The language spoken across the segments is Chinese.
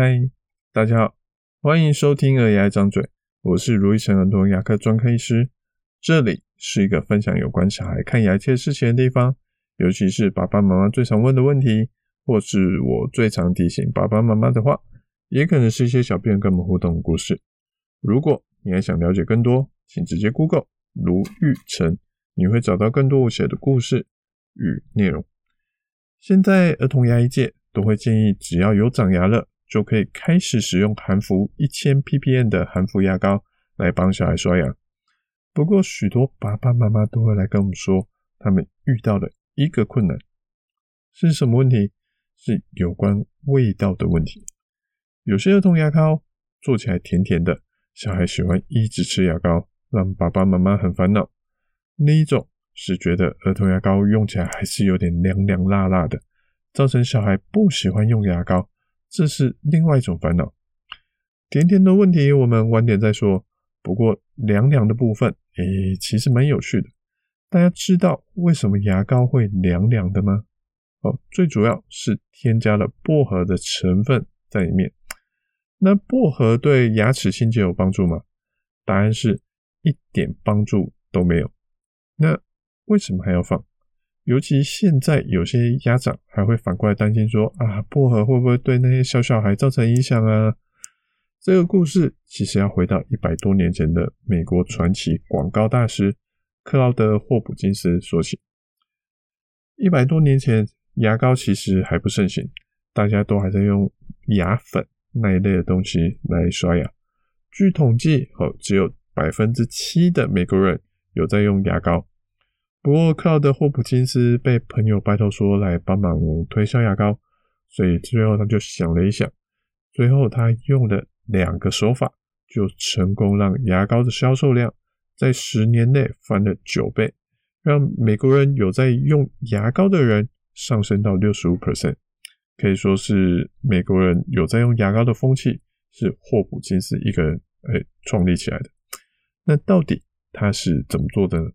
嗨，大家好，欢迎收听《儿牙张嘴》，我是如意成儿童牙科专科医师。这里是一个分享有关小孩看牙切事情的地方，尤其是爸爸妈妈最常问的问题，或是我最常提醒爸爸妈妈的话，也可能是一些小朋友跟我们互动的故事。如果你还想了解更多，请直接 Google 卢玉成，你会找到更多我写的故事与内容。现在儿童牙医界都会建议，只要有长牙了，就可以开始使用含氟一千 ppm 的含氟牙膏来帮小孩刷牙。不过，许多爸爸妈妈都会来跟我们说，他们遇到的一个困难是什么问题？是有关味道的问题。有些儿童牙膏做起来甜甜的，小孩喜欢一直吃牙膏，让爸爸妈妈很烦恼。另一种是觉得儿童牙膏用起来还是有点凉凉辣辣的，造成小孩不喜欢用牙膏。这是另外一种烦恼。甜甜的问题，我们晚点再说。不过凉凉的部分，诶，其实蛮有趣的。大家知道为什么牙膏会凉凉的吗？哦，最主要是添加了薄荷的成分在里面。那薄荷对牙齿清洁有帮助吗？答案是一点帮助都没有。那为什么还要放？尤其现在有些家长还会反过来担心说啊，薄荷会不会对那些小小孩造成影响啊？这个故事其实要回到一百多年前的美国传奇广告大师克劳德霍普金斯说起。一百多年前，牙膏其实还不盛行，大家都还在用牙粉那一类的东西来刷牙。据统计，哦，只有百分之七的美国人有在用牙膏。不过，克劳德霍普金斯被朋友拜托说来帮忙推销牙膏，所以最后他就想了一想，最后他用了两个手法，就成功让牙膏的销售量在十年内翻了九倍，让美国人有在用牙膏的人上升到六十五 percent，可以说是美国人有在用牙膏的风气是霍普金斯一个人诶创立起来的。那到底他是怎么做的呢？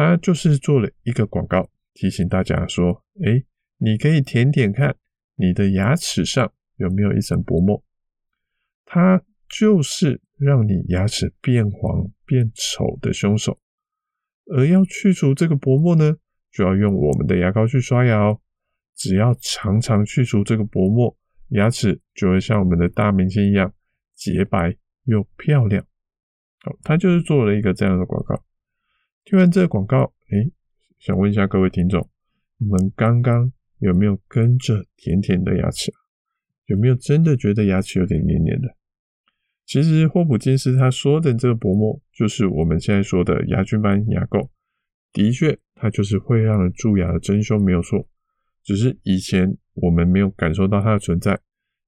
他就是做了一个广告，提醒大家说：“诶，你可以舔舔看，你的牙齿上有没有一层薄膜。它就是让你牙齿变黄变丑的凶手。而要去除这个薄膜呢，就要用我们的牙膏去刷牙哦。只要常常去除这个薄膜，牙齿就会像我们的大明星一样洁白又漂亮。好，他就是做了一个这样的广告。”听完这个广告，诶，想问一下各位听众，你们刚刚有没有跟着甜甜的牙齿？有没有真的觉得牙齿有点黏黏的？其实霍普金斯他说的这个薄膜，就是我们现在说的牙菌斑牙垢。的确，它就是会让人蛀牙的真凶，没有错。只是以前我们没有感受到它的存在，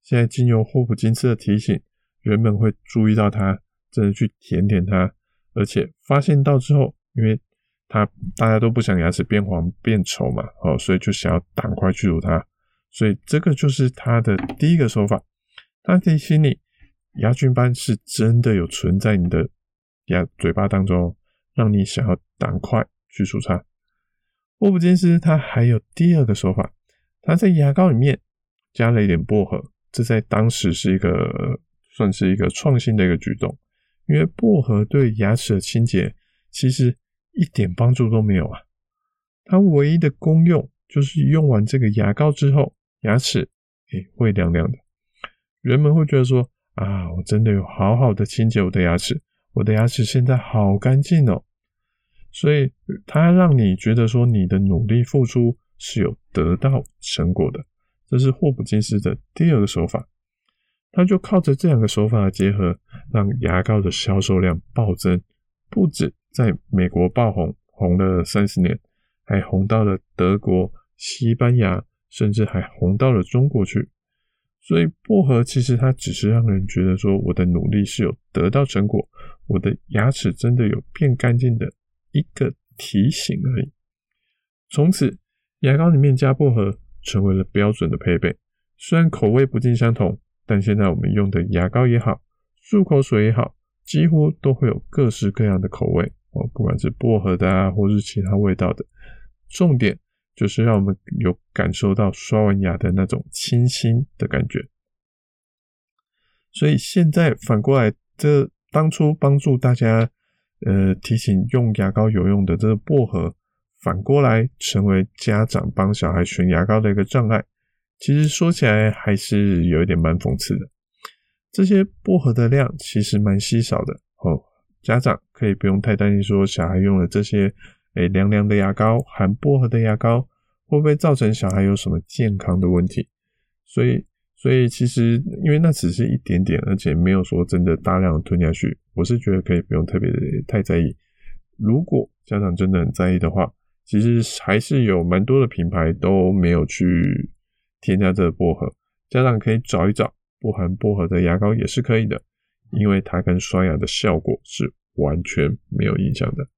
现在经由霍普金斯的提醒，人们会注意到它，真的去舔舔它，而且发现到之后。因为他大家都不想牙齿变黄变丑嘛，哦，所以就想要赶快去除它，所以这个就是他的第一个手法。他提醒你，牙菌斑是真的有存在你的牙嘴巴当中，让你想要赶快去除它。霍普金斯他还有第二个手法，他在牙膏里面加了一点薄荷，这在当时是一个算是一个创新的一个举动，因为薄荷对牙齿的清洁其实。一点帮助都没有啊！它唯一的功用就是用完这个牙膏之后，牙齿诶会亮亮的。人们会觉得说啊，我真的有好好的清洁我的牙齿，我的牙齿现在好干净哦。所以它让你觉得说你的努力付出是有得到成果的。这是霍普金斯的第二个手法，他就靠着这两个手法的结合，让牙膏的销售量暴增，不止。在美国爆红，红了三十年，还红到了德国、西班牙，甚至还红到了中国去。所以薄荷其实它只是让人觉得说，我的努力是有得到成果，我的牙齿真的有变干净的一个提醒而已。从此，牙膏里面加薄荷成为了标准的配备。虽然口味不尽相同，但现在我们用的牙膏也好，漱口水也好，几乎都会有各式各样的口味。哦，不管是薄荷的啊，或是其他味道的，重点就是让我们有感受到刷完牙的那种清新的感觉。所以现在反过来，这当初帮助大家呃提醒用牙膏有用的这个薄荷，反过来成为家长帮小孩选牙膏的一个障碍。其实说起来还是有一点蛮讽刺的。这些薄荷的量其实蛮稀少的哦，家长可以不用太担心说小孩用了这些诶凉凉的牙膏，含薄荷的牙膏会不会造成小孩有什么健康的问题？所以。所以其实，因为那只是一点点，而且没有说真的大量吞下去，我是觉得可以不用特别的太在意。如果家长真的很在意的话，其实还是有蛮多的品牌都没有去添加这个薄荷，家长可以找一找不含薄荷的牙膏也是可以的，因为它跟刷牙的效果是完全没有影响的。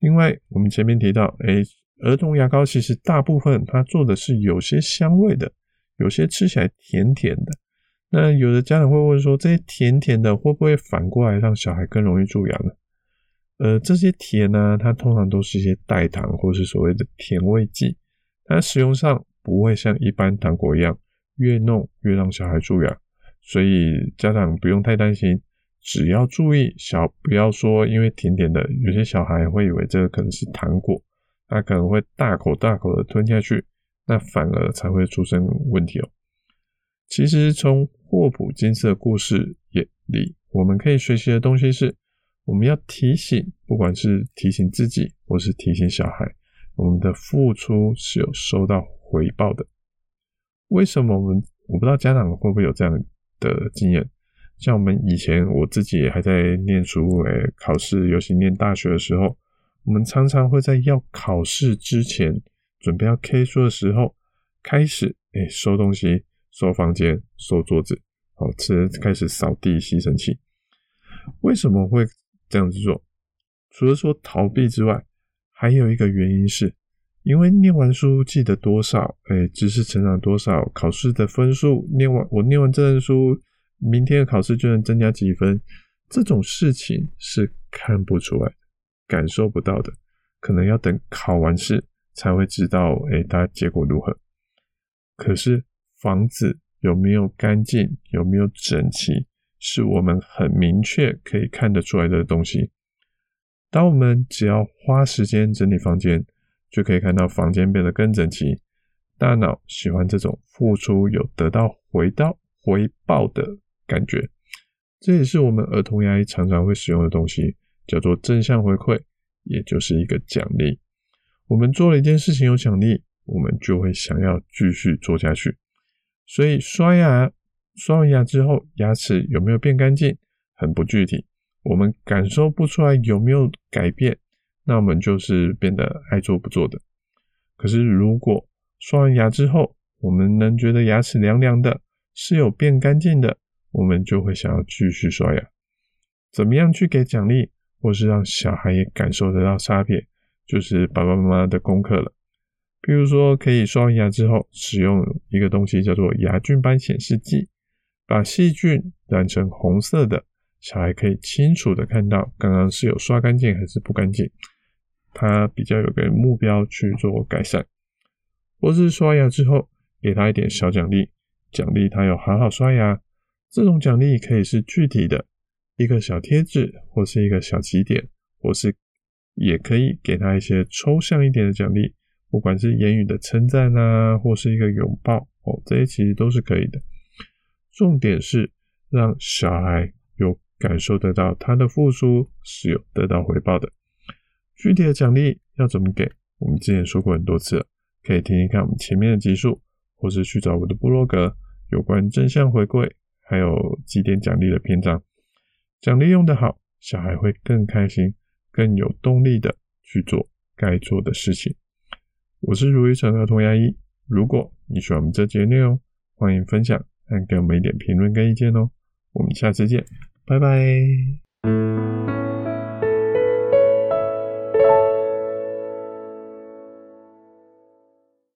另外，我们前面提到，哎，儿童牙膏其实大部分它做的是有些香味的。有些吃起来甜甜的，那有的家长会问说，这些甜甜的会不会反过来让小孩更容易蛀牙呢？呃，这些甜呢，它通常都是一些代糖或是所谓的甜味剂，它使用上不会像一般糖果一样越弄越让小孩蛀牙，所以家长不用太担心，只要注意小不要说因为甜甜的，有些小孩会以为这个可能是糖果，他可能会大口大口的吞下去。那反而才会出生问题哦。其实从霍普金斯的故事也里，我们可以学习的东西是，我们要提醒，不管是提醒自己，或是提醒小孩，我们的付出是有收到回报的。为什么我们我不知道家长会不会有这样的经验？像我们以前我自己还在念书，诶，考试，尤其念大学的时候，我们常常会在要考试之前。准备要 K 书的时候，开始哎、收东西、收房间、收桌子，好，吃开始扫地、吸尘器。为什么会这样子做？除了说逃避之外，还有一个原因是，因为念完书记得多少，哎、知识成长多少，考试的分数念完，我念完这本书，明天的考试就能增加几分。这种事情是看不出来、感受不到的，可能要等考完试。才会知道，诶，它结果如何？可是房子有没有干净，有没有整齐，是我们很明确可以看得出来的东西。当我们只要花时间整理房间，就可以看到房间变得更整齐。大脑喜欢这种付出有得到回到回报的感觉，这也是我们儿童牙医常常会使用的东西，叫做正向回馈，也就是一个奖励。我们做了一件事情有奖励，我们就会想要继续做下去。所以刷牙，刷完牙之后，牙齿有没有变干净，很不具体，我们感受不出来有没有改变，那我们就是变得爱做不做的。可是如果刷完牙之后，我们能觉得牙齿凉凉的，是有变干净的，我们就会想要继续刷牙。怎么样去给奖励，或是让小孩也感受得到差别？就是爸爸妈妈的功课了。比如说，可以刷完牙之后使用一个东西，叫做牙菌斑显示剂，把细菌染成红色的，小孩可以清楚的看到刚刚是有刷干净还是不干净，他比较有个目标去做改善。或是刷牙之后给他一点小奖励，奖励他有好好刷牙。这种奖励可以是具体的，一个小贴纸，或是一个小起点，或是。也可以给他一些抽象一点的奖励，不管是言语的称赞啊，或是一个拥抱哦，这些其实都是可以的。重点是让小孩有感受得到他的付出是有得到回报的。具体的奖励要怎么给？我们之前说过很多次了，可以听听看我们前面的集数，或是去找我的部落格有关正向回馈还有几点奖励的篇章。奖励用得好，小孩会更开心。更有动力的去做该做的事情。我是如意成儿童牙医。如果你喜欢我们这节内容，欢迎分享，和给我们一点评论跟意见哦。我们下次见，拜拜。